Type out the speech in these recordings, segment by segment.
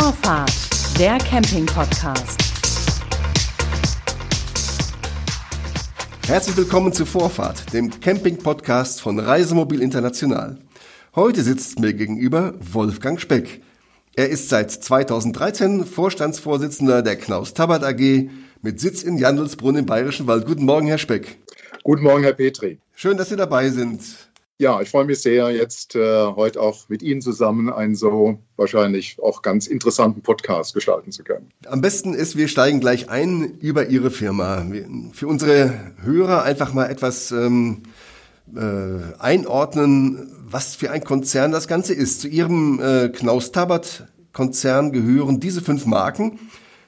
Vorfahrt, der Camping-Podcast. Herzlich willkommen zu Vorfahrt, dem Camping-Podcast von Reisemobil International. Heute sitzt mir gegenüber Wolfgang Speck. Er ist seit 2013 Vorstandsvorsitzender der Knaus Tabat AG mit Sitz in Jandelsbrunn im Bayerischen Wald. Guten Morgen, Herr Speck. Guten Morgen, Herr Petri. Schön, dass Sie dabei sind. Ja, ich freue mich sehr, jetzt äh, heute auch mit Ihnen zusammen einen so wahrscheinlich auch ganz interessanten Podcast gestalten zu können. Am besten ist, wir steigen gleich ein über Ihre Firma. Für unsere Hörer einfach mal etwas ähm, äh, einordnen, was für ein Konzern das Ganze ist. Zu Ihrem äh, Knaus-Tabat-Konzern gehören diese fünf Marken.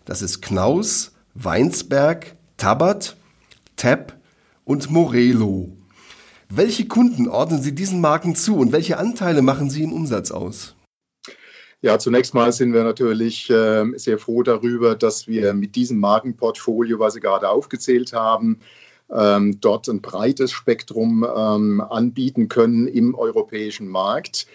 Das ist Knaus, Weinsberg, Tabat, Tab und Morelo. Welche Kunden ordnen Sie diesen Marken zu und welche Anteile machen Sie im Umsatz aus? Ja, zunächst mal sind wir natürlich äh, sehr froh darüber, dass wir mit diesem Markenportfolio, was Sie gerade aufgezählt haben, ähm, dort ein breites Spektrum ähm, anbieten können im europäischen Markt.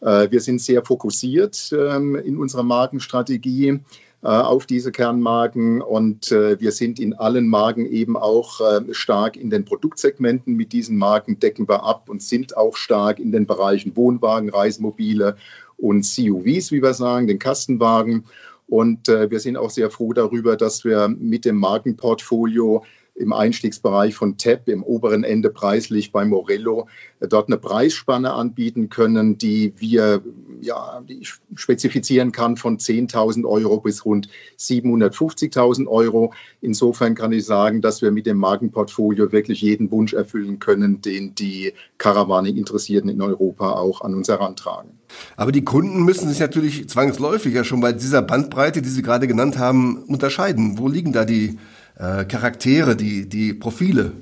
Äh, wir sind sehr fokussiert ähm, in unserer Markenstrategie auf diese Kernmarken und äh, wir sind in allen Marken eben auch äh, stark in den Produktsegmenten mit diesen Marken decken wir ab und sind auch stark in den Bereichen Wohnwagen, Reisemobile und CUVs, wie wir sagen, den Kastenwagen. Und wir sind auch sehr froh darüber, dass wir mit dem Markenportfolio im Einstiegsbereich von TEP im oberen Ende preislich bei Morello äh, dort eine Preisspanne anbieten können, die wir ja, die spezifizieren kann von 10.000 Euro bis rund 750.000 Euro. Insofern kann ich sagen, dass wir mit dem Markenportfolio wirklich jeden Wunsch erfüllen können, den die Caravaning-Interessierten in Europa auch an uns herantragen. Aber die Kunden müssen sich natürlich zwangsläufig ja schon bei dieser Bandbreite, die Sie gerade genannt haben, unterscheiden. Wo liegen da die äh, Charaktere, die, die Profile?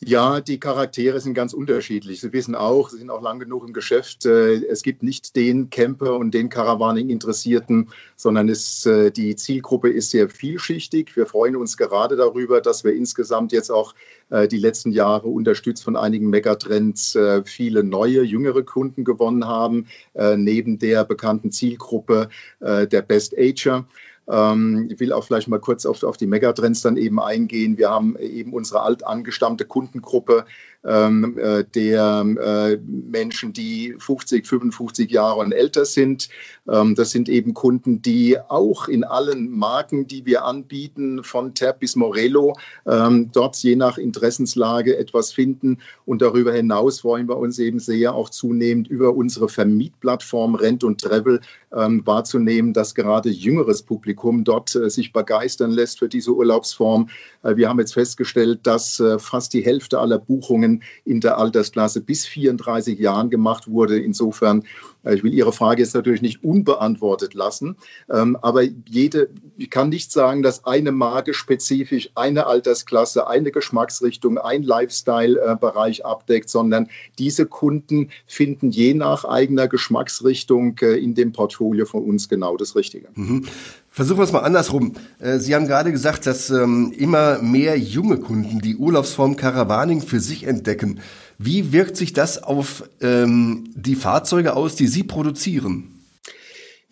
Ja, die Charaktere sind ganz unterschiedlich. Sie wissen auch, Sie sind auch lang genug im Geschäft. Äh, es gibt nicht den Camper und den Caravaning-Interessierten, sondern es, äh, die Zielgruppe ist sehr vielschichtig. Wir freuen uns gerade darüber, dass wir insgesamt jetzt auch die letzten Jahre unterstützt von einigen Megatrends viele neue, jüngere Kunden gewonnen haben, neben der bekannten Zielgruppe der Best Ager. Ähm, ich will auch vielleicht mal kurz auf, auf die Megatrends dann eben eingehen. Wir haben eben unsere altangestammte Kundengruppe ähm, äh, der äh, Menschen, die 50, 55 Jahre und älter sind. Ähm, das sind eben Kunden, die auch in allen Marken, die wir anbieten, von Tab bis Morello, ähm, dort je nach Interessenslage etwas finden. Und darüber hinaus wollen wir uns eben sehr auch zunehmend über unsere Vermietplattform Rent und Travel ähm, wahrzunehmen, dass gerade jüngeres Publikum dort äh, sich begeistern lässt für diese Urlaubsform. Äh, wir haben jetzt festgestellt, dass äh, fast die Hälfte aller Buchungen in der Altersklasse bis 34 Jahren gemacht wurde. Insofern, äh, ich will Ihre Frage jetzt natürlich nicht unbeantwortet lassen, ähm, aber jede, ich kann nicht sagen, dass eine Marke spezifisch eine Altersklasse, eine Geschmacksrichtung, ein Lifestyle-Bereich abdeckt, sondern diese Kunden finden je nach eigener Geschmacksrichtung äh, in dem Portfolio von uns genau das Richtige. Mhm. Versuchen wir es mal andersrum. Äh, Sie haben gerade gesagt, dass ähm, immer mehr junge Kunden die Urlaubsform Caravaning für sich entdecken. Wie wirkt sich das auf ähm, die Fahrzeuge aus, die Sie produzieren?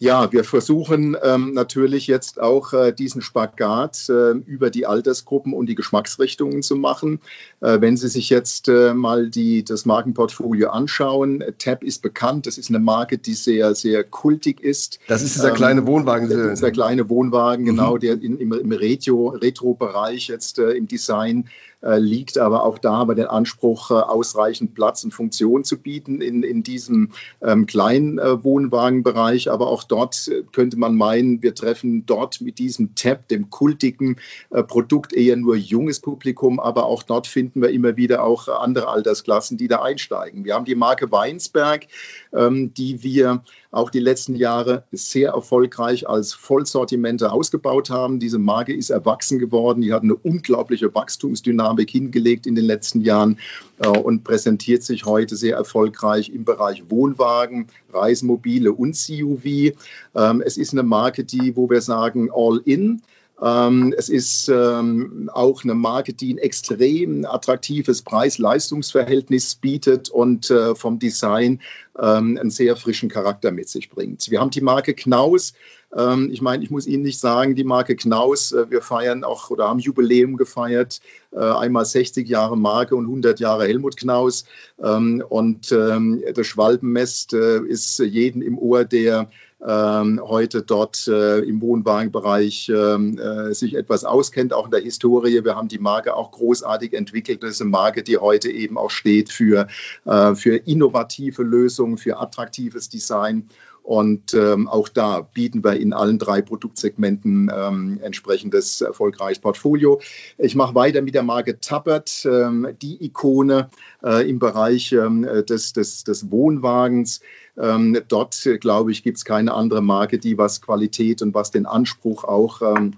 Ja, wir versuchen ähm, natürlich jetzt auch äh, diesen Spagat äh, über die Altersgruppen und die Geschmacksrichtungen zu machen. Äh, wenn Sie sich jetzt äh, mal die, das Markenportfolio anschauen, Tab ist bekannt, das ist eine Marke, die sehr, sehr kultig ist. Das ist dieser ähm, kleine Wohnwagen. Der kleine Wohnwagen, genau, mhm. der in, im, im Retro-Bereich jetzt äh, im Design äh, liegt, aber auch da wir den Anspruch, äh, ausreichend Platz und Funktion zu bieten in, in diesem ähm, kleinen äh, Wohnwagenbereich. Aber auch dort könnte man meinen, wir treffen dort mit diesem Tab, dem kultigen äh, Produkt, eher nur junges Publikum. Aber auch dort finden wir immer wieder auch andere Altersklassen, die da einsteigen. Wir haben die Marke Weinsberg, ähm, die wir auch die letzten Jahre sehr erfolgreich als Vollsortimente ausgebaut haben. Diese Marke ist erwachsen geworden. Die hat eine unglaubliche Wachstumsdynamik hingelegt in den letzten Jahren äh, und präsentiert sich heute sehr erfolgreich im Bereich Wohnwagen, Reisemobile und CUV. Ähm, es ist eine Marke, die, wo wir sagen, all in es ist ähm, auch eine Marke, die ein extrem attraktives Preis-Leistungs-Verhältnis bietet und äh, vom Design ähm, einen sehr frischen Charakter mit sich bringt. Wir haben die Marke Knaus. Ähm, ich meine, ich muss Ihnen nicht sagen, die Marke Knaus, äh, wir feiern auch oder haben Jubiläum gefeiert, äh, einmal 60 Jahre Marke und 100 Jahre Helmut Knaus. Ähm, und ähm, das Schwalbenmest ist jeden im Ohr, der ähm, heute dort äh, im Wohnwagenbereich ähm, äh, sich etwas auskennt, auch in der Historie. Wir haben die Marke auch großartig entwickelt. Das ist eine Marke, die heute eben auch steht für, äh, für innovative Lösungen, für attraktives Design. Und ähm, auch da bieten wir in allen drei Produktsegmenten ähm, entsprechendes erfolgreiches Portfolio. Ich mache weiter mit der Marke Tappert, ähm, die Ikone äh, im Bereich ähm, des, des, des Wohnwagens. Ähm, dort, glaube ich, gibt es keine andere Marke, die was Qualität und was den Anspruch auch ähm,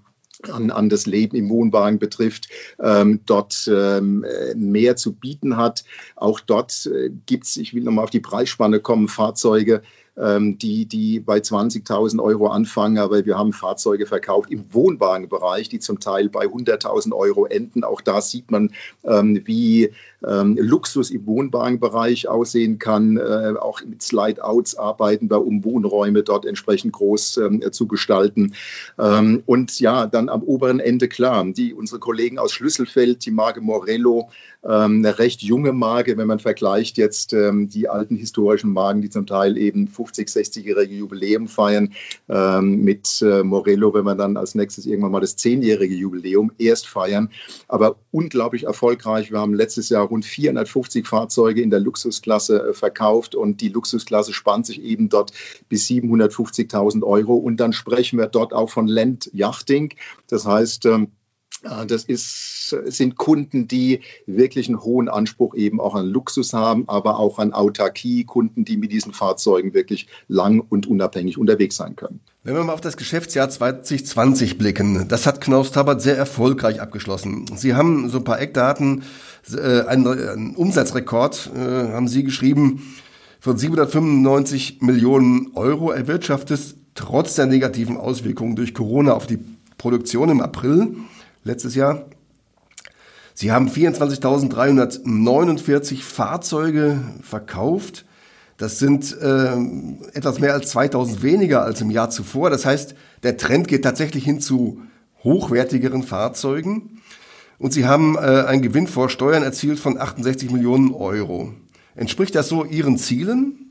an, an das Leben im Wohnwagen betrifft, ähm, dort ähm, mehr zu bieten hat. Auch dort äh, gibt es, ich will nochmal auf die Preisspanne kommen, Fahrzeuge, die, die bei 20.000 Euro anfangen, aber wir haben Fahrzeuge verkauft im Wohnwagenbereich, die zum Teil bei 100.000 Euro enden. Auch da sieht man, ähm, wie ähm, Luxus im Wohnwagenbereich aussehen kann. Äh, auch mit Slide-Outs arbeiten wir, um Wohnräume dort entsprechend groß zu gestalten. und ja, dann am oberen Ende klar, die, unsere Kollegen aus Schlüsselfeld, die Marke Morello, eine recht junge Marke, wenn man vergleicht jetzt die alten historischen Marken, die zum Teil eben 50, 60-jährige Jubiläum feiern ähm, mit äh, Morello, wenn wir dann als nächstes irgendwann mal das 10-jährige Jubiläum erst feiern. Aber unglaublich erfolgreich. Wir haben letztes Jahr rund 450 Fahrzeuge in der Luxusklasse äh, verkauft und die Luxusklasse spannt sich eben dort bis 750.000 Euro. Und dann sprechen wir dort auch von Land Yachting. Das heißt, ähm, das ist, sind Kunden, die wirklich einen hohen Anspruch eben auch an Luxus haben, aber auch an Autarkie, Kunden, die mit diesen Fahrzeugen wirklich lang und unabhängig unterwegs sein können. Wenn wir mal auf das Geschäftsjahr 2020 blicken, das hat Knaus Tabbert sehr erfolgreich abgeschlossen. Sie haben so ein paar Eckdaten, äh, einen, einen, Umsatzrekord äh, haben Sie geschrieben von 795 Millionen Euro erwirtschaftet, trotz der negativen Auswirkungen durch Corona auf die Produktion im April letztes Jahr. Sie haben 24.349 Fahrzeuge verkauft. Das sind äh, etwas mehr als 2000 weniger als im Jahr zuvor. Das heißt, der Trend geht tatsächlich hin zu hochwertigeren Fahrzeugen. Und Sie haben äh, einen Gewinn vor Steuern erzielt von 68 Millionen Euro. Entspricht das so Ihren Zielen?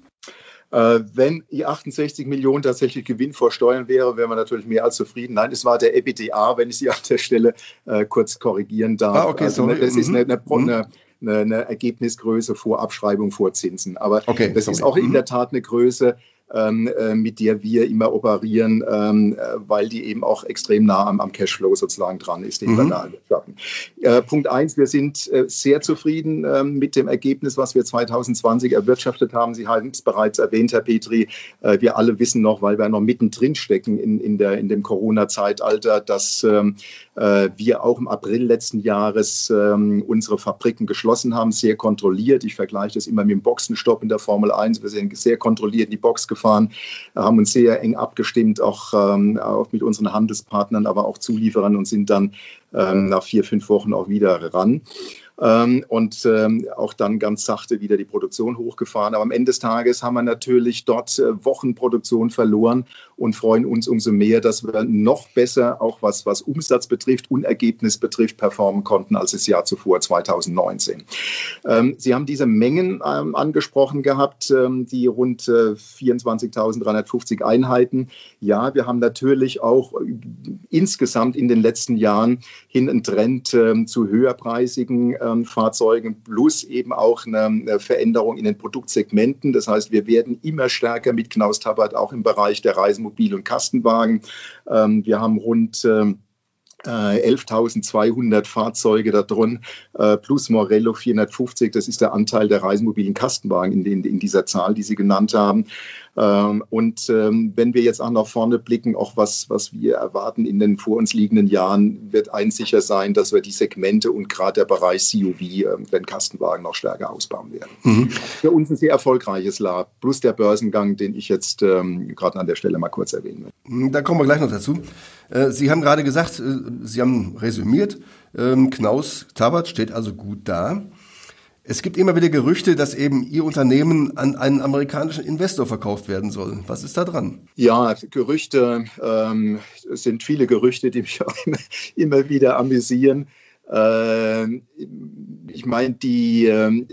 Äh, wenn die 68 Millionen tatsächlich Gewinn vor Steuern wäre, wären wir natürlich mehr als zufrieden. Nein, es war der EBITDA, wenn ich Sie an der Stelle äh, kurz korrigieren darf. Ah, okay, also, sorry. Das ist mhm. eine, eine, eine, eine, Ergebnisgröße vor Abschreibung vor Zinsen. Aber okay, das sorry. ist auch in mhm. der Tat eine Größe, mit der wir immer operieren, ähm, äh, weil die eben auch extrem nah am, am Cashflow sozusagen dran ist, den mhm. wir da wirtschaften. Äh, Punkt eins, wir sind äh, sehr zufrieden ähm, mit dem Ergebnis, was wir 2020 erwirtschaftet haben. Sie haben es bereits erwähnt, Herr Petri. Äh, wir alle wissen noch, weil wir noch mittendrin stecken in, in, der, in dem Corona-Zeitalter, dass ähm, äh, wir auch im April letzten Jahres ähm, unsere Fabriken geschlossen haben, sehr kontrolliert. Ich vergleiche das immer mit dem Boxenstopp in der Formel 1. Wir sind sehr kontrolliert in die Box gefahren, haben uns sehr eng abgestimmt, auch, ähm, auch mit unseren Handelspartnern, aber auch Zulieferern und sind dann ähm, nach vier, fünf Wochen auch wieder ran ähm, und ähm, auch dann ganz sachte wieder die Produktion hochgefahren. Aber am Ende des Tages haben wir natürlich dort äh, Wochenproduktion verloren und freuen uns umso mehr, dass wir noch besser, auch was, was Umsatz betrifft und Ergebnis betrifft, performen konnten als das Jahr zuvor, 2019. Ähm, Sie haben diese Mengen ähm, angesprochen gehabt, ähm, die rund äh, 24.350 Einheiten. Ja, wir haben natürlich auch äh, insgesamt in den letzten Jahren hin einen Trend äh, zu höherpreisigen ähm, Fahrzeugen plus eben auch eine, Veränderung in den Produktsegmenten. Das heißt, wir werden immer stärker mit Knaus Tabbert auch im Bereich der Reisemobil- und Kastenwagen. Ähm, wir haben rund ähm, 11.200 äh, Fahrzeuge da drin, äh, plus Morello 450. Das ist der Anteil der reisemobilen Kastenwagen in, den, in dieser Zahl, die Sie genannt haben. Ähm, und ähm, wenn wir jetzt auch nach vorne blicken, auch was, was wir erwarten in den vor uns liegenden Jahren, wird eins sicher sein, dass wir die Segmente und gerade der Bereich CUV, ähm, den Kastenwagen, noch stärker ausbauen werden. Mhm. Für uns ein sehr erfolgreiches Lab, plus der Börsengang, den ich jetzt gerade an der Stelle mal kurz erwähnen will. Da kommen wir gleich noch dazu. Äh, Sie haben gerade gesagt, äh, Sie haben resümiert, Knaus Tabat steht also gut da. Es gibt immer wieder Gerüchte, dass eben Ihr Unternehmen an einen amerikanischen Investor verkauft werden soll. Was ist da dran? Ja, Gerüchte ähm, sind viele Gerüchte, die mich auch immer, immer wieder amüsieren. Äh, ich meine, die äh,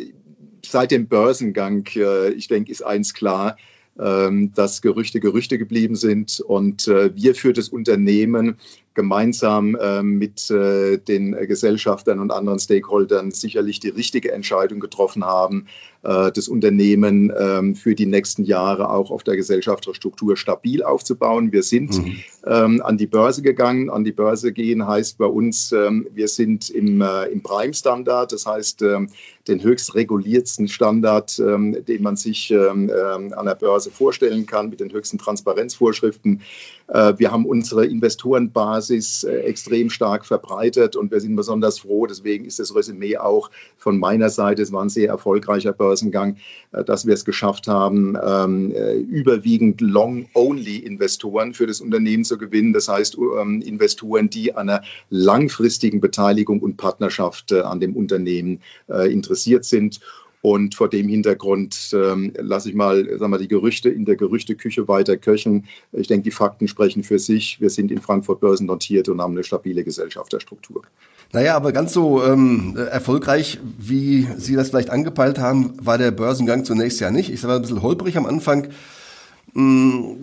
seit dem Börsengang, äh, ich denke, ist eins klar, ähm, dass Gerüchte Gerüchte geblieben sind und äh, wir für das Unternehmen gemeinsam äh, mit äh, den Gesellschaftern und anderen Stakeholdern sicherlich die richtige Entscheidung getroffen haben, äh, das Unternehmen ähm, für die nächsten Jahre auch auf der Gesellschafterstruktur stabil aufzubauen. Wir sind mhm. ähm, an die Börse gegangen. An die Börse gehen heißt bei uns, ähm, wir sind im, äh, im Prime-Standard, das heißt ähm, den höchst reguliertsten Standard, ähm, den man sich ähm, an der Börse vorstellen kann, mit den höchsten Transparenzvorschriften. Wir haben unsere Investorenbasis äh, extrem stark verbreitet und wir sind besonders froh. Deswegen ist das Resümee auch von meiner Seite, es war ein sehr erfolgreicher Börsengang, äh, dass wir es geschafft haben, ähm, überwiegend Long-Only-Investoren für das Unternehmen zu gewinnen. Das heißt, ähm, Investoren, die an einer langfristigen Beteiligung und Partnerschaft an dem Unternehmen interessiert sind. Und vor dem Hintergrund ähm, lasse ich mal, sagen wir, die Gerüchte in der Gerüchteküche weiter köcheln. Ich denke, die Fakten sprechen für sich. Wir sind in Frankfurt börsennotiert und haben eine stabile Gesellschafterstruktur. Naja, aber ganz so ähm, erfolgreich, wie Sie das vielleicht angepeilt haben, war der Börsengang zunächst ja nicht. Ich war ein bisschen holprig am Anfang. Hm,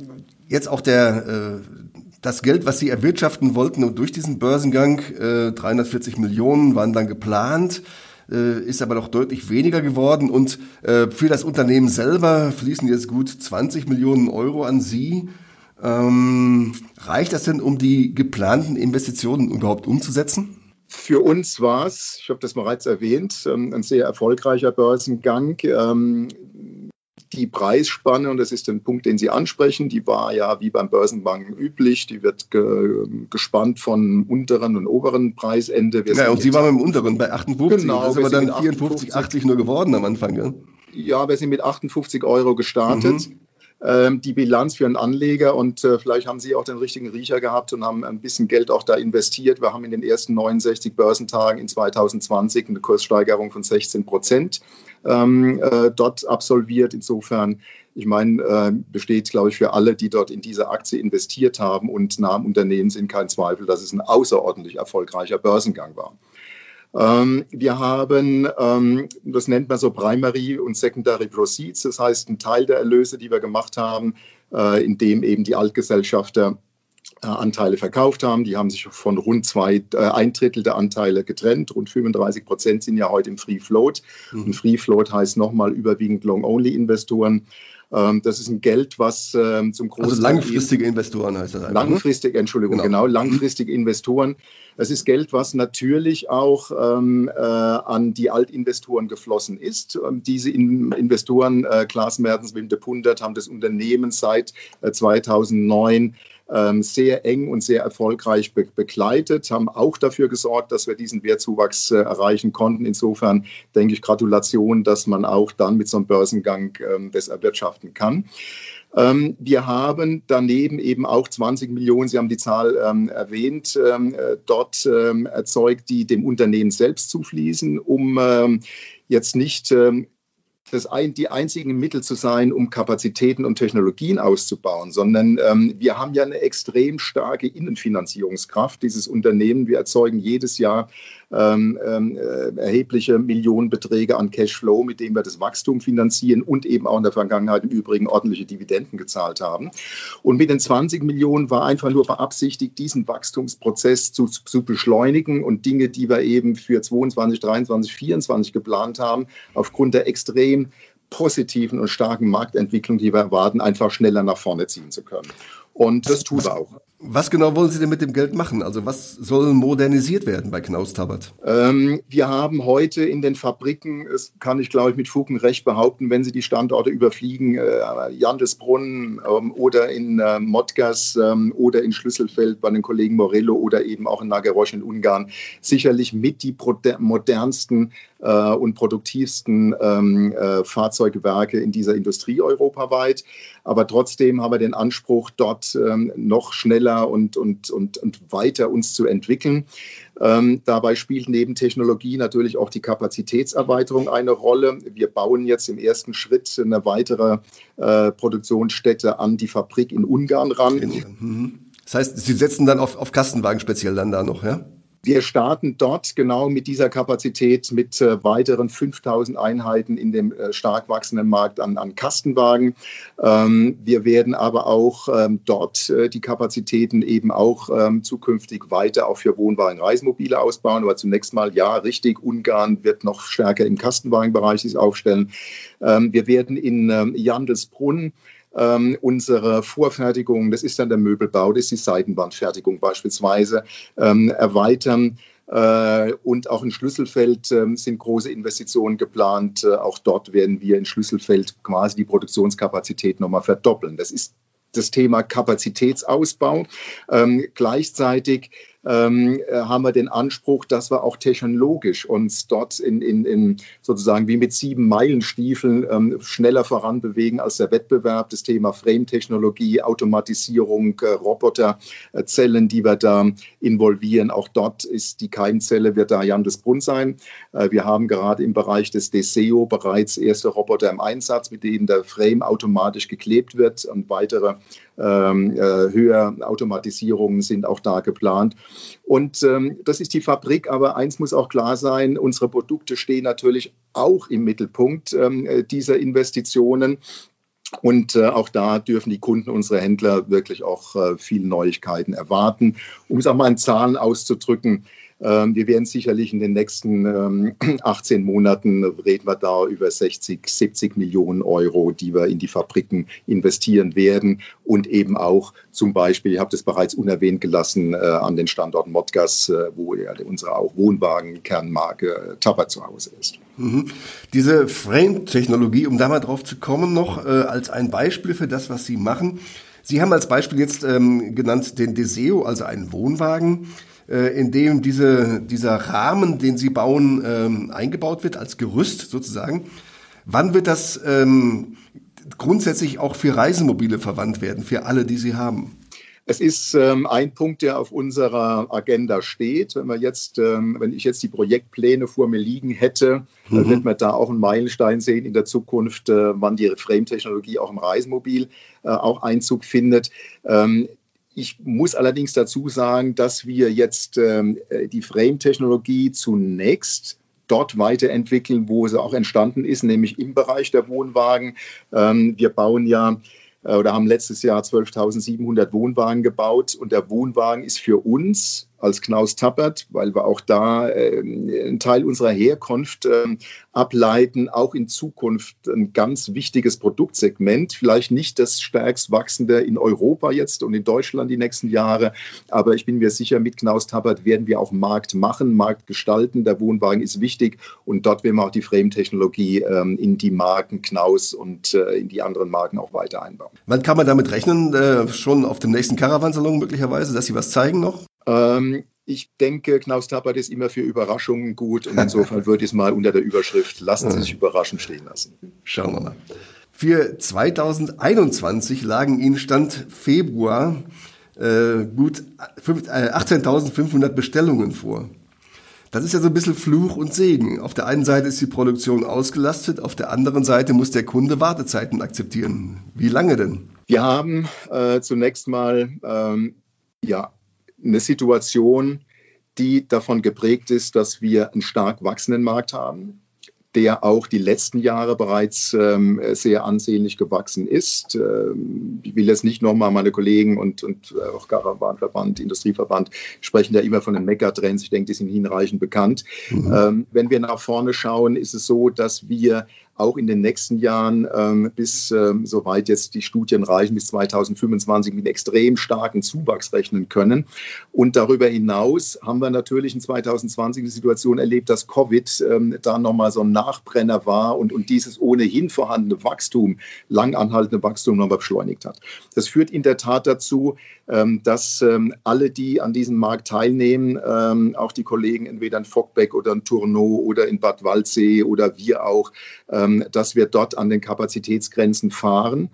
jetzt auch der, äh, das Geld, was Sie erwirtschaften wollten durch diesen Börsengang, äh, 340 Millionen waren dann geplant äh, ist aber noch deutlich weniger geworden. Und äh, für das Unternehmen selber fließen jetzt gut 20 Millionen Euro an Sie. Ähm, reicht das denn, um die geplanten Investitionen überhaupt umzusetzen? Für uns war es, ich habe das bereits erwähnt, ähm, ein sehr erfolgreicher Börsengang. Die Preisspanne, und das ist ein Punkt, den Sie ansprechen, die war ja wie beim Börsenbanken üblich, die wird ge gespannt von unteren und oberen Preisende. Wir ja, und Sie waren im unteren bei 58, genau, das ist aber dann 54, 80 nur geworden am Anfang. Ja, ja wir sind mit 58 Euro gestartet. Mhm die Bilanz für einen Anleger und äh, vielleicht haben Sie auch den richtigen Riecher gehabt und haben ein bisschen Geld auch da investiert. Wir haben in den ersten 69 Börsentagen in 2020 eine Kurssteigerung von 16 Prozent ähm, äh, dort absolviert. Insofern, ich meine, äh, besteht, glaube ich, für alle, die dort in diese Aktie investiert haben und nah am Unternehmen sind, kein Zweifel, dass es ein außerordentlich erfolgreicher Börsengang war. Ähm, wir haben, ähm, das nennt man so Primary und Secondary Proceeds, das heißt, ein Teil der Erlöse, die wir gemacht haben, äh, in dem eben die Altgesellschafter äh, Anteile verkauft haben. Die haben sich von rund zwei, äh, ein Drittel der Anteile getrennt. Rund 35 Prozent sind ja heute im Free Float. Mhm. Und Free Float heißt nochmal überwiegend Long-Only-Investoren. Ähm, das ist ein Geld, was ähm, zum großen Also langfristige Investoren heißt das einfach. Ne? Langfristig, Entschuldigung, genau, genau langfristige Investoren. Das ist Geld, was natürlich auch ähm, äh, an die Altinvestoren geflossen ist. Ähm, diese in Investoren, äh, Klaas Mertens, Wim de Pundert, haben das Unternehmen seit äh, 2009 ähm, sehr eng und sehr erfolgreich be begleitet, haben auch dafür gesorgt, dass wir diesen Wertzuwachs äh, erreichen konnten. Insofern denke ich Gratulation, dass man auch dann mit so einem Börsengang ähm, das erwirtschaften kann. Ähm, wir haben daneben eben auch 20 Millionen, Sie haben die Zahl ähm, erwähnt, ähm, äh, dort ähm, erzeugt, die dem Unternehmen selbst zufließen, um ähm, jetzt nicht ähm, das ein, die einzigen Mittel zu sein, um Kapazitäten und Technologien auszubauen, sondern ähm, wir haben ja eine extrem starke Innenfinanzierungskraft, dieses Unternehmen. Wir erzeugen jedes Jahr ähm, ähm, äh, erhebliche Millionenbeträge an Cashflow, mit dem wir das Wachstum finanzieren und eben auch in der Vergangenheit im Übrigen ordentliche Dividenden gezahlt haben. Und mit den 20 Millionen war einfach nur beabsichtigt, diesen Wachstumsprozess zu, zu beschleunigen und Dinge, die wir eben für 22, 23, 24 geplant haben, aufgrund der extrem positiven und starken Marktentwicklung, die wir erwarten, einfach schneller nach vorne ziehen zu können. Und das tun wir auch. Was genau wollen Sie denn mit dem Geld machen? Also was soll modernisiert werden bei Knaus Tabbert? Ähm, wir haben heute in den Fabriken, das kann ich glaube ich mit Fug und Recht behaupten, wenn Sie die Standorte überfliegen, äh, Jandesbrunn ähm, oder in äh, Modgas ähm, oder in Schlüsselfeld bei den Kollegen Morello oder eben auch in Nagerosch in Ungarn, sicherlich mit die modernsten äh, und produktivsten ähm, äh, Fahrzeugwerke in dieser Industrie europaweit. Aber trotzdem haben wir den Anspruch, dort ähm, noch schneller und, und, und, und weiter uns zu entwickeln. Ähm, dabei spielt neben Technologie natürlich auch die Kapazitätserweiterung eine Rolle. Wir bauen jetzt im ersten Schritt eine weitere äh, Produktionsstätte an die Fabrik in Ungarn ran. Mhm. Das heißt, Sie setzen dann auf, auf Kastenwagen speziell dann da noch, ja? Wir starten dort genau mit dieser Kapazität mit äh, weiteren 5000 Einheiten in dem äh, stark wachsenden Markt an, an Kastenwagen. Ähm, wir werden aber auch ähm, dort äh, die Kapazitäten eben auch ähm, zukünftig weiter auch für Wohnwagen, Reisemobile ausbauen. Aber zunächst mal, ja, richtig, Ungarn wird noch stärker im Kastenwagenbereich sich aufstellen. Ähm, wir werden in ähm, Jandelsbrunn ähm, unsere Vorfertigung, das ist dann der Möbelbau, das ist die Seitenwandfertigung beispielsweise, ähm, erweitern. Äh, und auch in Schlüsselfeld äh, sind große Investitionen geplant. Äh, auch dort werden wir in Schlüsselfeld quasi die Produktionskapazität nochmal verdoppeln. Das ist das Thema Kapazitätsausbau. Ähm, gleichzeitig ähm, äh, haben wir den Anspruch, dass wir auch technologisch uns dort in, in, in sozusagen wie mit sieben Meilenstiefeln ähm, schneller voranbewegen als der Wettbewerb. Das Thema Frame-Technologie, Automatisierung, äh, Roboterzellen, äh, die wir da involvieren. Auch dort ist die Keimzelle, wird da Jan des Brunn sein. Äh, wir haben gerade im Bereich des DSEO bereits erste Roboter im Einsatz, mit denen der Frame automatisch geklebt wird und weitere ähm, äh, höher Automatisierungen sind auch da geplant. Und ähm, das ist die Fabrik, aber eins muss auch klar sein, unsere Produkte stehen natürlich auch im Mittelpunkt ähm, dieser Investitionen. Und äh, auch da dürfen die Kunden, unsere Händler wirklich auch äh, viele Neuigkeiten erwarten. Um es auch mal in Zahlen auszudrücken, wir werden sicherlich in den nächsten 18 ähm, Monaten reden wir da über 60, 70 Millionen Euro, die wir in die Fabriken investieren werden und eben auch zum Beispiel, ich habe das bereits unerwähnt gelassen, äh, an den Standorten Modgas, äh, wo ja unsere auch Wohnwagen-Kernmarke äh, Tapper zu Hause ist. Mhm. Diese Frame-Technologie, um da mal drauf zu kommen, noch als ein Beispiel für das, was Sie machen. Sie haben als Beispiel jetzt ähm, genannt den Deseo, also einen Wohnwagen äh, in dem diese, dieser Rahmen, den Sie bauen, ähm, eingebaut wird als Gerüst sozusagen. Wann wird das ähm, grundsätzlich auch für Reisemobile verwandt werden, für alle, die Sie haben? Es ist ähm, ein Punkt, der auf unserer Agenda steht. Wenn wir jetzt, ähm, wenn ich jetzt die Projektpläne vor mir liegen hätte, mhm. dann wird man da auch einen Meilenstein sehen in der Zukunft, äh, wann die Frame-Technologie auch im Reisemobil äh, auch Einzug findet. Ich muss allerdings dazu sagen, dass wir jetzt ähm, äh, die Frame-Technologie zunächst dort weiterentwickeln, wo sie auch entstanden ist, nämlich im Bereich der Wohnwagen. Ähm, wir bauen ja äh, oder haben letztes Jahr 12.700 Wohnwagen gebaut und der Wohnwagen ist für uns als Knaus Tappert, weil wir auch da äh, einen Teil unserer Herkunft äh, ableiten, auch in Zukunft ein ganz wichtiges Produktsegment. Vielleicht nicht das stärkst wachsende in Europa jetzt und in Deutschland die nächsten Jahre, aber ich bin mir sicher, mit Knaus Tappert werden wir auch Markt machen, Markt gestalten. Der Wohnwagen ist wichtig und dort werden wir auch die Frame-Technologie ähm, in die Marken Knaus und äh, in die anderen Marken auch weiter einbauen. Wann kann man damit rechnen? Äh, schon auf dem nächsten Caravansalon möglicherweise, dass Sie was zeigen noch? Ähm, ich denke, Knaus Tappert ist immer für Überraschungen gut und insofern würde ich es mal unter der Überschrift Lassen Sie sich überraschen stehen lassen. Schauen wir mal. Für 2021 lagen Ihnen Stand Februar äh, gut 18.500 äh, Bestellungen vor. Das ist ja so ein bisschen Fluch und Segen. Auf der einen Seite ist die Produktion ausgelastet, auf der anderen Seite muss der Kunde Wartezeiten akzeptieren. Wie lange denn? Wir haben äh, zunächst mal ähm, ja, eine Situation, die davon geprägt ist, dass wir einen stark wachsenden Markt haben, der auch die letzten Jahre bereits ähm, sehr ansehnlich gewachsen ist. Ähm, ich will jetzt nicht nochmal meine Kollegen und, und äh, auch Caravanverband, Industrieverband sprechen da immer von den Megatrends. Ich denke, die sind hinreichend bekannt. Mhm. Ähm, wenn wir nach vorne schauen, ist es so, dass wir auch in den nächsten Jahren ähm, bis, ähm, soweit jetzt die Studien reichen, bis 2025 mit extrem starken Zuwachs rechnen können. Und darüber hinaus haben wir natürlich in 2020 die Situation erlebt, dass Covid ähm, da nochmal so ein Nachbrenner war und, und dieses ohnehin vorhandene Wachstum, lang anhaltende Wachstum nochmal beschleunigt hat. Das führt in der Tat dazu, dass alle, die an diesem Markt teilnehmen, auch die Kollegen entweder in Fockbeck oder in Tourneau oder in Bad Waldsee oder wir auch, dass wir dort an den Kapazitätsgrenzen fahren.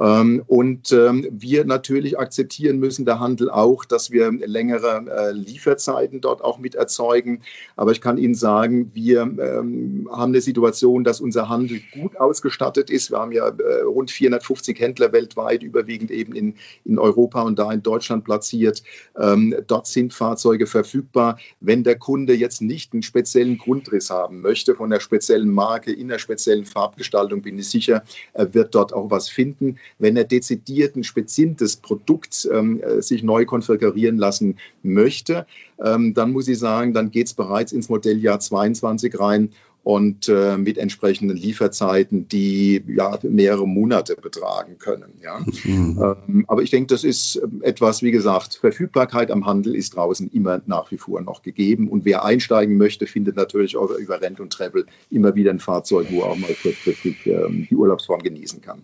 Ähm, und ähm, wir natürlich akzeptieren müssen, der Handel auch, dass wir längere äh, Lieferzeiten dort auch mit erzeugen. Aber ich kann Ihnen sagen, wir ähm, haben eine Situation, dass unser Handel gut ausgestattet ist. Wir haben ja äh, rund 450 Händler weltweit, überwiegend eben in, in Europa und da in Deutschland platziert. Dort sind Fahrzeuge verfügbar. Wenn der Kunde jetzt nicht einen speziellen Grundriss haben möchte von einer speziellen Marke in einer speziellen Farbgestaltung, bin ich sicher, er wird dort auch was finden wenn er dezidiert ein spezielles Produkt ähm, äh, sich neu konfigurieren lassen möchte, ähm, dann muss ich sagen, dann geht es bereits ins Modelljahr 22 rein und äh, mit entsprechenden Lieferzeiten, die ja mehrere Monate betragen können. Ja. Mhm. Ähm, aber ich denke, das ist etwas, wie gesagt, Verfügbarkeit am Handel ist draußen immer nach wie vor noch gegeben. Und wer einsteigen möchte, findet natürlich auch über Rent und Travel immer wieder ein Fahrzeug, wo er auch mal kurzfristig ähm, die Urlaubsform genießen kann.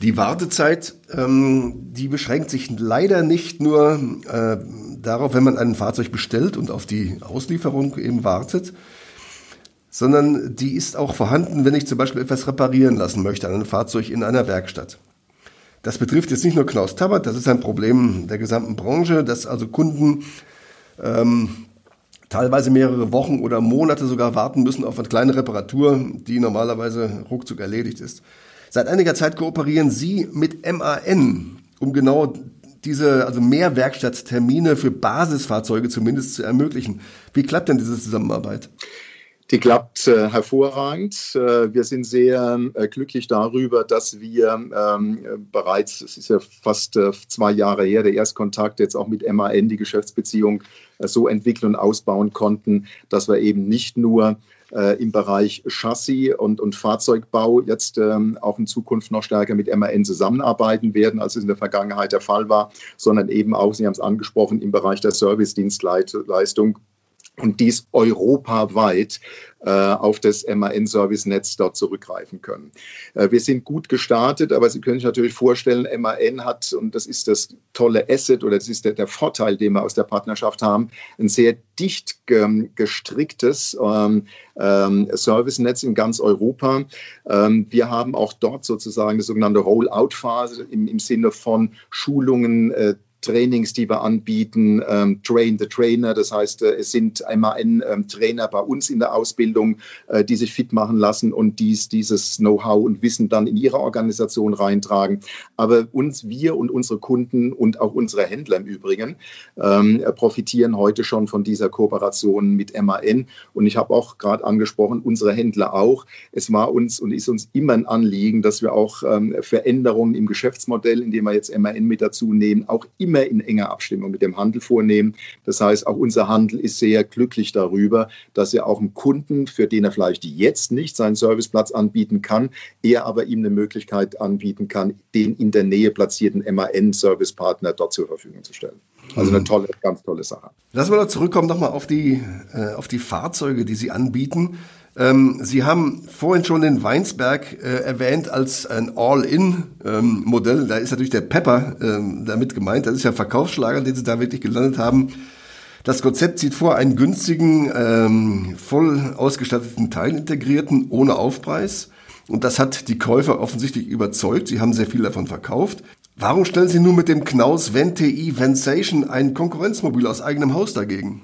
Die Wartezeit, ähm, die beschränkt sich leider nicht nur äh, darauf, wenn man ein Fahrzeug bestellt und auf die Auslieferung eben wartet, sondern die ist auch vorhanden, wenn ich zum Beispiel etwas reparieren lassen möchte an einem Fahrzeug in einer Werkstatt. Das betrifft jetzt nicht nur Knaus Tabbert, das ist ein Problem der gesamten Branche, dass also Kunden ähm, teilweise mehrere Wochen oder Monate sogar warten müssen auf eine kleine Reparatur, die normalerweise ruckzuck erledigt ist. Seit einiger Zeit kooperieren Sie mit MAN, um genau diese, also mehr Werkstatttermine für Basisfahrzeuge zumindest zu ermöglichen. Wie klappt denn diese Zusammenarbeit? Die klappt äh, hervorragend. Äh, wir sind sehr äh, glücklich darüber, dass wir ähm, bereits, es ist ja fast äh, zwei Jahre her, der Erstkontakt jetzt auch mit MAN, die Geschäftsbeziehung äh, so entwickeln und ausbauen konnten, dass wir eben nicht nur äh, im Bereich Chassis und, und Fahrzeugbau jetzt ähm, auch in Zukunft noch stärker mit MAN zusammenarbeiten werden, als es in der Vergangenheit der Fall war, sondern eben auch, Sie haben es angesprochen, im Bereich der Service-Dienstleistung und dies europaweit äh, auf das MAN-Service-Netz dort zurückgreifen können. Äh, wir sind gut gestartet, aber Sie können sich natürlich vorstellen, MAN hat, und das ist das tolle Asset oder das ist der, der Vorteil, den wir aus der Partnerschaft haben, ein sehr dicht gestricktes ähm, ähm, Service-Netz in ganz Europa. Ähm, wir haben auch dort sozusagen eine sogenannte Rollout-Phase im, im Sinne von Schulungen, äh, Trainings, die wir anbieten, ähm, Train the Trainer. Das heißt, äh, es sind ein ähm, bei uns in der Ausbildung, äh, die sich fit machen lassen und dies, dieses Know-how und Wissen dann in ihre Organisation reintragen. Aber uns, wir und unsere Kunden und auch unsere Händler im Übrigen ähm, profitieren heute schon von dieser Kooperation mit MAN. Und ich habe auch gerade angesprochen, unsere Händler auch. Es war uns und ist uns immer ein Anliegen, dass wir auch ähm, Veränderungen im Geschäftsmodell, indem wir jetzt MAN mit dazu nehmen, auch immer immer in enger Abstimmung mit dem Handel vornehmen. Das heißt, auch unser Handel ist sehr glücklich darüber, dass er auch einem Kunden, für den er vielleicht jetzt nicht seinen Serviceplatz anbieten kann, er aber ihm eine Möglichkeit anbieten kann, den in der Nähe platzierten MAN-Servicepartner dort zur Verfügung zu stellen. Also eine tolle, ganz tolle Sache. Lassen wir noch zurückkommen nochmal auf die, äh, auf die Fahrzeuge, die Sie anbieten. Ähm, Sie haben vorhin schon den Weinsberg äh, erwähnt als ein All-In-Modell. Ähm, da ist natürlich der Pepper ähm, damit gemeint. Das ist ja Verkaufsschlager, den Sie da wirklich gelandet haben. Das Konzept sieht vor, einen günstigen, ähm, voll ausgestatteten Teilintegrierten ohne Aufpreis. Und das hat die Käufer offensichtlich überzeugt. Sie haben sehr viel davon verkauft. Warum stellen Sie nun mit dem Knaus VenTI Vensation ein Konkurrenzmobil aus eigenem Haus dagegen?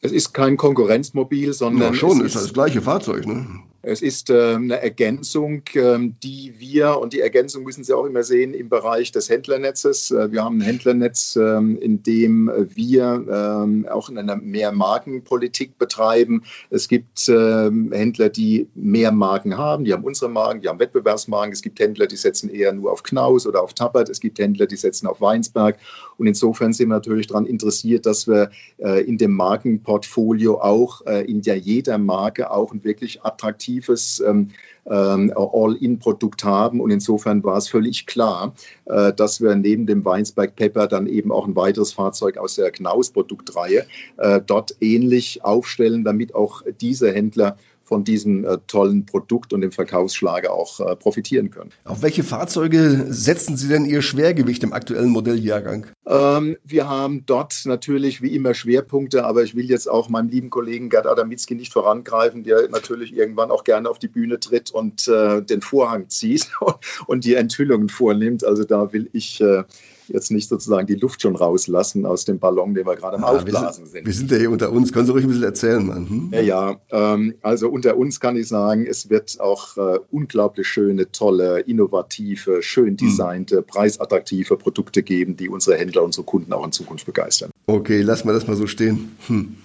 Es ist kein Konkurrenzmobil, sondern. Ja, schon, es ist das gleiche Fahrzeug, ne? Es ist äh, eine Ergänzung, äh, die wir, und die Ergänzung müssen Sie auch immer sehen, im Bereich des Händlernetzes. Äh, wir haben ein Händlernetz, ähm, in dem wir ähm, auch eine Mehrmarkenpolitik betreiben. Es gibt ähm, Händler, die mehr Marken haben, die haben unsere Marken, die haben Wettbewerbsmarken. Es gibt Händler, die setzen eher nur auf Knaus oder auf Tappert. Es gibt Händler, die setzen auf Weinsberg. Und insofern sind wir natürlich daran interessiert, dass wir äh, in dem Markenportfolio auch äh, in der jeder Marke auch ein wirklich attraktives innovatives ähm, ähm, All-in-Produkt haben. Und insofern war es völlig klar, äh, dass wir neben dem Weinsberg Pepper dann eben auch ein weiteres Fahrzeug aus der Knaus-Produktreihe äh, dort ähnlich aufstellen, damit auch diese Händler von diesem äh, tollen Produkt und dem Verkaufsschlager auch äh, profitieren können. Auf welche Fahrzeuge setzen Sie denn Ihr Schwergewicht im aktuellen Modelljahrgang? Ähm, wir haben dort natürlich wie immer Schwerpunkte, aber ich will jetzt auch meinem lieben Kollegen Gerd Adamitzki nicht vorangreifen, der natürlich irgendwann auch gerne auf die Bühne tritt und äh, den Vorhang zieht und die Enthüllungen vornimmt. Also da will ich äh, jetzt nicht sozusagen die Luft schon rauslassen aus dem Ballon, den wir gerade am ja, Aufblasen wir sind, sind. Wir sind ja hier unter uns. Können Sie ruhig ein bisschen erzählen, Mann? Hm? Ja, ja. Ähm, also unter uns kann ich sagen, es wird auch äh, unglaublich schöne, tolle, innovative, schön hm. designte, hm. preisattraktive Produkte geben, die unsere Händler, unsere Kunden auch in Zukunft begeistern. Okay, lassen wir das mal so stehen. Hm.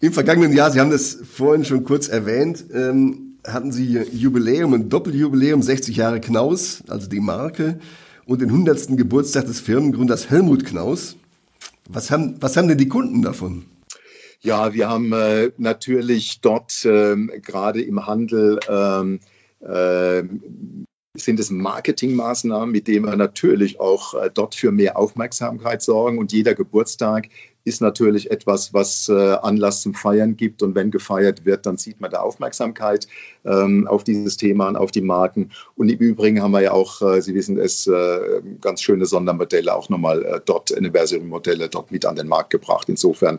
Im vergangenen Jahr, Sie haben das vorhin schon kurz erwähnt, ähm, hatten Sie Jubiläum, ein Doppeljubiläum, 60 Jahre Knaus, also die Marke und den 100. Geburtstag des Firmengründers Helmut Knaus. Was haben, was haben denn die Kunden davon? Ja, wir haben äh, natürlich dort äh, gerade im Handel ähm, äh, sind es Marketingmaßnahmen, mit denen wir natürlich auch äh, dort für mehr Aufmerksamkeit sorgen. Und jeder Geburtstag ist natürlich etwas, was äh, Anlass zum Feiern gibt. Und wenn gefeiert wird, dann sieht man da Aufmerksamkeit ähm, auf dieses Thema und auf die Marken. Und im Übrigen haben wir ja auch, äh, Sie wissen es, äh, ganz schöne Sondermodelle, auch nochmal dort Anniversary-Modelle dort mit an den Markt gebracht. Insofern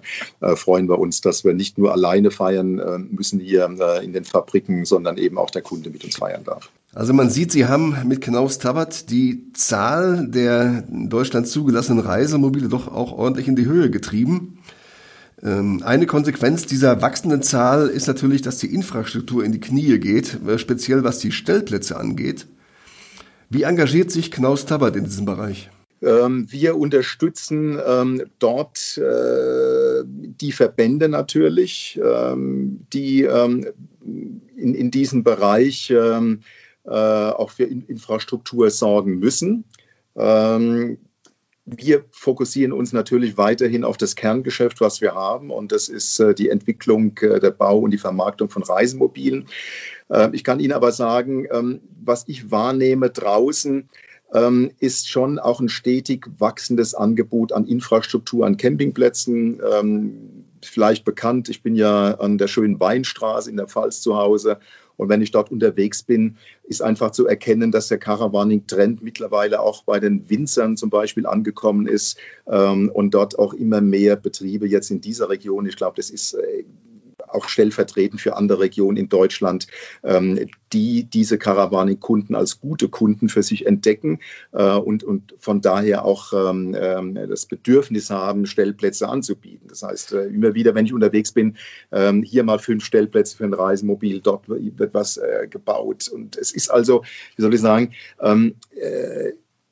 freuen wir uns, dass wir nicht nur alleine feiern müssen hier in den Fabriken, sondern eben auch der Kunde mit uns feiern darf. Also man sieht, Sie haben mit Knaus Tabat die Zahl der in Deutschland zugelassenen Reisemobile doch auch ordentlich in die Höhe getrieben. Ähm, eine Konsequenz dieser wachsenden Zahl ist natürlich, dass die Infrastruktur in die Knie geht, äh, speziell was die Stellplätze angeht. Wie engagiert sich Knaus Tabat in diesem Bereich? Ähm, wir unterstützen ähm, dort äh, die Verbände natürlich, die in, in diesem Bereich äh, auch für Infrastruktur sorgen müssen. Ähm, wir fokussieren uns natürlich weiterhin auf das Kerngeschäft, was wir haben, und das ist äh, die Entwicklung, äh, der Bau und die Vermarktung von Reisemobilen. ich kann Ihnen aber sagen, ähm, was ich wahrnehme draußen, ähm, ist schon auch ein stetig wachsendes Angebot an Infrastruktur, an Campingplätzen. vielleicht bekannt, ich bin ja an der schönen Weinstraße in der Pfalz zu Hause und wenn ich dort unterwegs bin, ist einfach zu erkennen, dass der Caravaning-Trend mittlerweile auch bei den Winzern zum Beispiel angekommen ist ähm, und dort auch immer mehr Betriebe jetzt in dieser Region, ich glaube, das ist äh, auch stellvertretend für andere Regionen in Deutschland, ähm, die diese Caravaning-Kunden als gute Kunden für sich entdecken äh, und, und von daher auch ähm, ähm, das Bedürfnis haben, Stellplätze anzubieten. Das heißt, äh, immer wieder, wenn ich unterwegs bin, hier mal fünf Stellplätze für ein Reisemobil, dort wird was äh, gebaut. Und es ist also, wie soll ich sagen,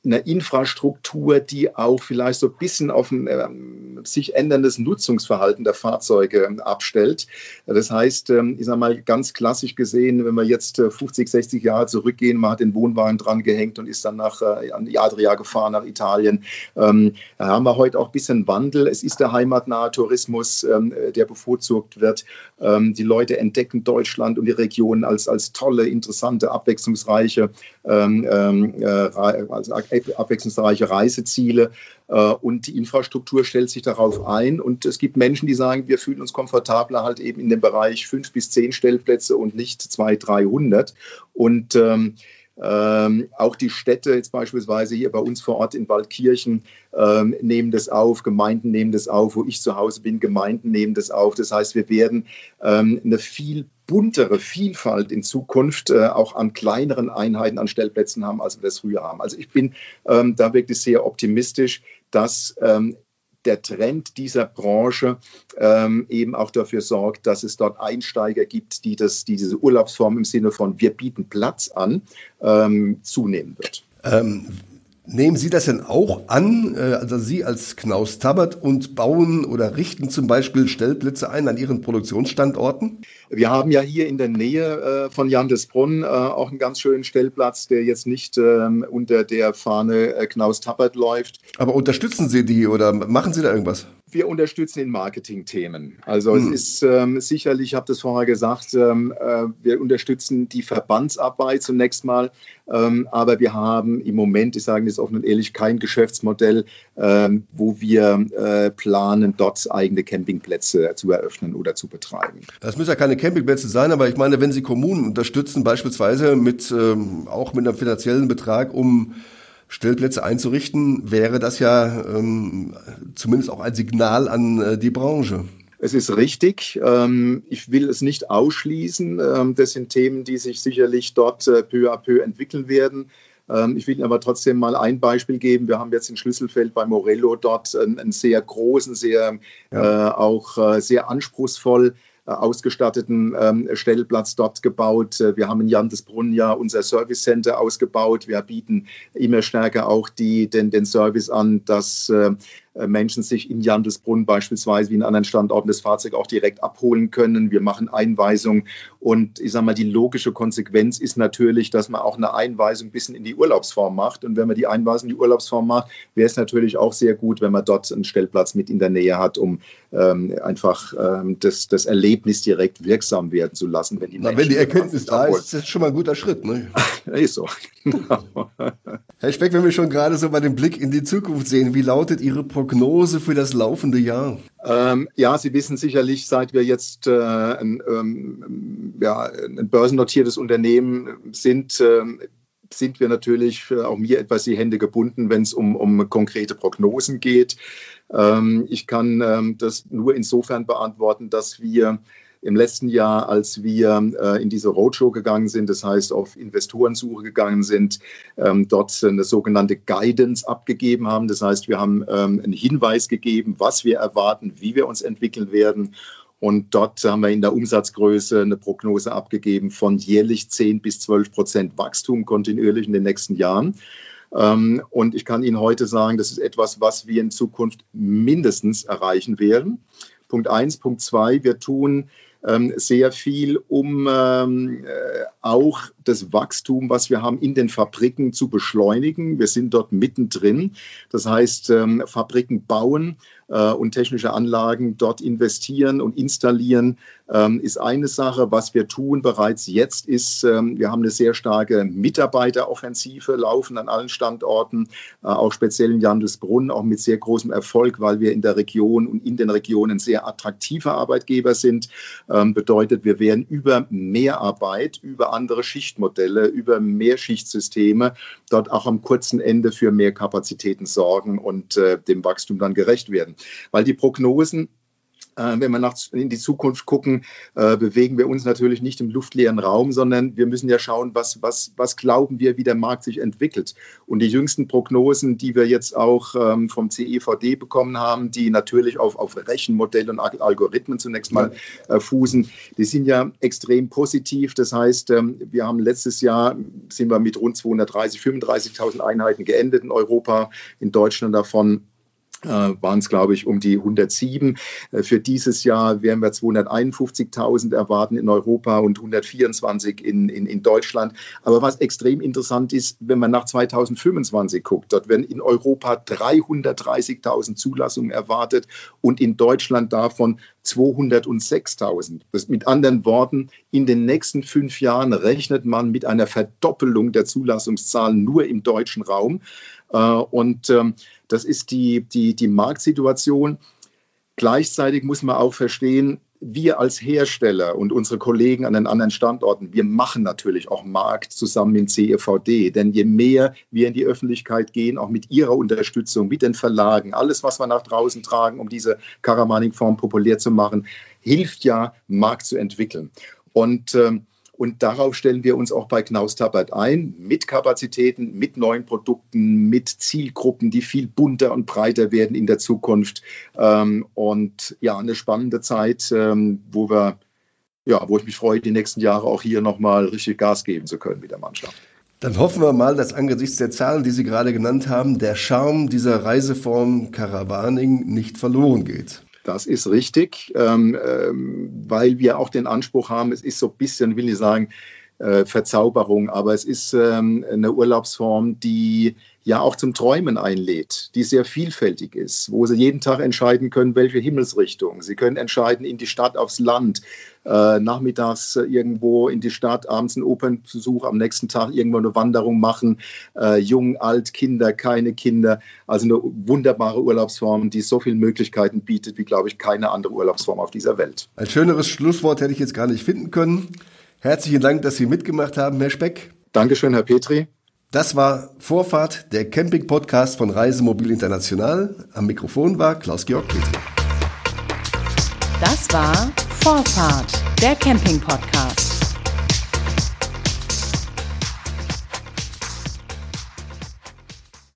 äh, eine Infrastruktur, die auch vielleicht so ein bisschen auf ein ähm, sich änderndes Nutzungsverhalten der Fahrzeuge ähm, abstellt. Das heißt, ähm, ich sage mal ganz klassisch gesehen, wenn wir jetzt äh, 50, 60 Jahre zurückgehen, man hat den Wohnwagen dran gehängt und ist dann nach, äh, an die Adria gefahren, nach Italien. Ähm, da haben wir heute auch ein bisschen Wandel. Es ist der heimatnahe Tourismus, ähm, der bevorzugt wird. Ähm, die Leute entdecken Deutschland und die Region als, als tolle, interessante, abwechslungsreiche ähm, äh, also abwechslungsreiche Reiseziele äh, und die Infrastruktur stellt sich darauf ein. Und es gibt Menschen, die sagen, wir fühlen uns komfortabler halt eben in dem Bereich fünf bis zehn Stellplätze und nicht zwei, dreihundert. Und ähm, ähm, auch die Städte, jetzt beispielsweise hier bei uns vor Ort in Waldkirchen, ähm, nehmen das auf, Gemeinden nehmen das auf, wo ich zu Hause bin, Gemeinden nehmen das auf. Das heißt, wir werden ähm, eine viel buntere Vielfalt in Zukunft äh, auch an kleineren Einheiten, an Stellplätzen haben, als wir das früher haben. Also ich bin ähm, da wirklich sehr optimistisch, dass ähm, der Trend dieser Branche ähm, eben auch dafür sorgt, dass es dort Einsteiger gibt, die, das, die diese Urlaubsform im Sinne von wir bieten Platz an, ähm, zunehmen wird. Ähm, Nehmen Sie das denn auch an, äh, also Sie als Knaus Tabbert und bauen oder richten zum Beispiel Stellplätze ein an Ihren Produktionsstandorten? Wir haben ja hier in der Nähe äh, von Jandesbrunn äh, auch einen ganz schönen Stellplatz, der jetzt nicht ähm, unter der Fahne Knaus Tabbert läuft. Aber unterstützen Sie die oder machen Sie da irgendwas? Wir unterstützen in Marketingthemen. Also hm. es ist ähm, sicherlich, ich habe das vorher gesagt, ähm, äh, wir unterstützen die Verbandsarbeit zunächst mal, ähm, aber wir haben im Moment, ich sage das offen und ehrlich, kein Geschäftsmodell, ähm, wo wir äh, planen, dort eigene Campingplätze zu eröffnen oder zu betreiben. Das müssen ja keine Campingplätze sein, aber ich meine, wenn Sie Kommunen unterstützen, beispielsweise mit ähm, auch mit einem finanziellen Betrag, um Stellplätze einzurichten, wäre das ja ähm, zumindest auch ein Signal an äh, die Branche. Es ist richtig. Ähm, ich will es nicht ausschließen. Ähm, das sind Themen, die sich sicherlich dort äh, peu à peu entwickeln werden. Ähm, ich will Ihnen aber trotzdem mal ein Beispiel geben. Wir haben jetzt in Schlüsselfeld bei Morello dort einen, sehr großen, sehr ja. äh, auch äh, sehr anspruchsvoll ausgestatteten ähm, Stellplatz dort gebaut. Äh, wir haben in Jandesbrunn ja unser Service Center ausgebaut. Wir bieten immer stärker auch die, den, den Service an, dass äh, äh, Menschen sich in Jandelsbrunn beispielsweise wie in anderen Standorten das Fahrzeug auch direkt abholen können. Wir machen Einweisungen und ich sage mal, die logische Konsequenz ist natürlich, dass man auch eine Einweisung ein bisschen in die Urlaubsform macht. Und wenn man die Einweisung in die Urlaubsform macht, wäre es natürlich auch sehr gut, wenn man dort einen Stellplatz mit in der Nähe hat, um ähm, einfach ähm, das, das Erlebnis direkt wirksam werden zu lassen. Wenn die, Na, wenn die Erkenntnis da ist, ist das schon mal ein guter Schritt. Ne? ist so. Herr Speck, wenn wir schon gerade so bei dem Blick in die Zukunft sehen, wie lautet Ihre Prognose? Prognose für das laufende Jahr? Ähm, ja, Sie wissen sicherlich, seit wir jetzt äh, ein, ähm, ja, ein börsennotiertes Unternehmen sind, äh, sind wir natürlich auch mir etwas die Hände gebunden, wenn es um, um konkrete Prognosen geht. Ähm, ich kann ähm, das nur insofern beantworten, dass wir im letzten Jahr, als wir äh, in diese Roadshow gegangen sind, das heißt auf Investorensuche gegangen sind, ähm, dort eine sogenannte Guidance abgegeben haben. Das heißt, wir haben ähm, einen Hinweis gegeben, was wir erwarten, wie wir uns entwickeln werden. Und dort haben wir in der Umsatzgröße eine Prognose abgegeben von jährlich 10 bis 12 Prozent Wachstum kontinuierlich in den nächsten Jahren. Ähm, und ich kann Ihnen heute sagen, das ist etwas, was wir in Zukunft mindestens erreichen werden. Punkt eins. Punkt zwei, wir tun ähm, sehr viel, um ähm, äh, auch das Wachstum, was wir haben, in den Fabriken zu beschleunigen. Wir sind dort mittendrin. Das heißt, ähm, Fabriken bauen und technische Anlagen dort investieren und installieren, ähm, ist eine Sache. Was wir tun bereits jetzt ist, ähm, wir haben eine sehr starke Mitarbeiteroffensive laufen an allen Standorten, äh, auch speziell in Jandelsbrunn, auch mit sehr großem Erfolg, weil wir in der Region und in den Regionen sehr attraktive Arbeitgeber sind. Ähm, bedeutet, wir werden über Mehrarbeit, über andere Schichtmodelle, über Mehrschichtsysteme dort auch am kurzen Ende für mehr Kapazitäten sorgen und äh, dem Wachstum dann gerecht werden. Weil die Prognosen äh, wenn wir nach, in die Zukunft gucken, äh, bewegen wir uns natürlich nicht im luftleeren Raum, sondern wir müssen ja schauen, was, was, was glauben wir, wie der Markt sich entwickelt. Und die jüngsten Prognosen, die wir jetzt auch ähm, vom CEVD bekommen haben, die natürlich auf, auf Rechenmodelle und Algorithmen zunächst mal äh, fußen, die sind ja extrem positiv. Das heißt, ähm, wir haben letztes Jahr, sind wir mit rund 230, 35.000 Einheiten geendet in Europa, in Deutschland davon waren es, glaube ich, um die 107. Äh, für dieses Jahr werden wir 251.000 erwarten in Europa und 124 in, in, in Deutschland. Aber was extrem interessant ist, wenn man nach 2025 guckt, dort werden in Europa 330.000 Zulassungen erwartet und in Deutschland davon 206.000. Mit anderen Worten, in den nächsten fünf Jahren rechnet man mit einer Verdoppelung der Zulassungszahlen nur im deutschen Raum. Äh, und ähm, das ist die, die, die Marktsituation. Gleichzeitig muss man auch verstehen, wir als Hersteller und unsere Kollegen an den anderen Standorten, wir machen natürlich auch Markt zusammen mit CEVD. Denn je mehr wir in die Öffentlichkeit gehen, auch mit ihrer Unterstützung, mit den Verlagen, alles, was wir nach draußen tragen, um diese Caravaning-Form populär zu machen, hilft ja, Markt zu entwickeln. Und ähm, und darauf stellen wir uns auch bei Knaus Tappert ein, mit Kapazitäten, mit neuen Produkten, mit Zielgruppen, die viel bunter und breiter werden in der Zukunft. Ähm, und ja, eine spannende Zeit, ähm, wo wir, ja, wo ich mich freue, die nächsten Jahre auch hier nochmal richtig Gas geben zu können mit der Mannschaft. Dann hoffen wir mal, dass angesichts der Zahlen, die Sie gerade genannt haben, der Charme dieser Reiseform Caravaning nicht verloren geht. Das ist richtig, ähm, ähm, weil wir auch den Anspruch haben, es ist so ein bisschen, will ich sagen, äh, Verzauberung, aber es ist ähm, eine Urlaubsform, die ja auch zum Träumen einlädt, die sehr vielfältig ist, wo Sie jeden Tag entscheiden können, welche Himmelsrichtung. Sie können entscheiden, in die Stadt, aufs Land, äh, nachmittags irgendwo in die Stadt, abends einen Opernbesuch, am nächsten Tag irgendwo eine Wanderung machen, äh, jung, alt, Kinder, keine Kinder. Also eine wunderbare Urlaubsform, die so viele Möglichkeiten bietet, wie, glaube ich, keine andere Urlaubsform auf dieser Welt. Ein schöneres Schlusswort hätte ich jetzt gar nicht finden können. Herzlichen Dank, dass Sie mitgemacht haben, Herr Speck. Dankeschön, Herr Petri. Das war Vorfahrt, der Camping-Podcast von Reisemobil International. Am Mikrofon war Klaus-Georg Petri. Das war Vorfahrt, der Camping-Podcast.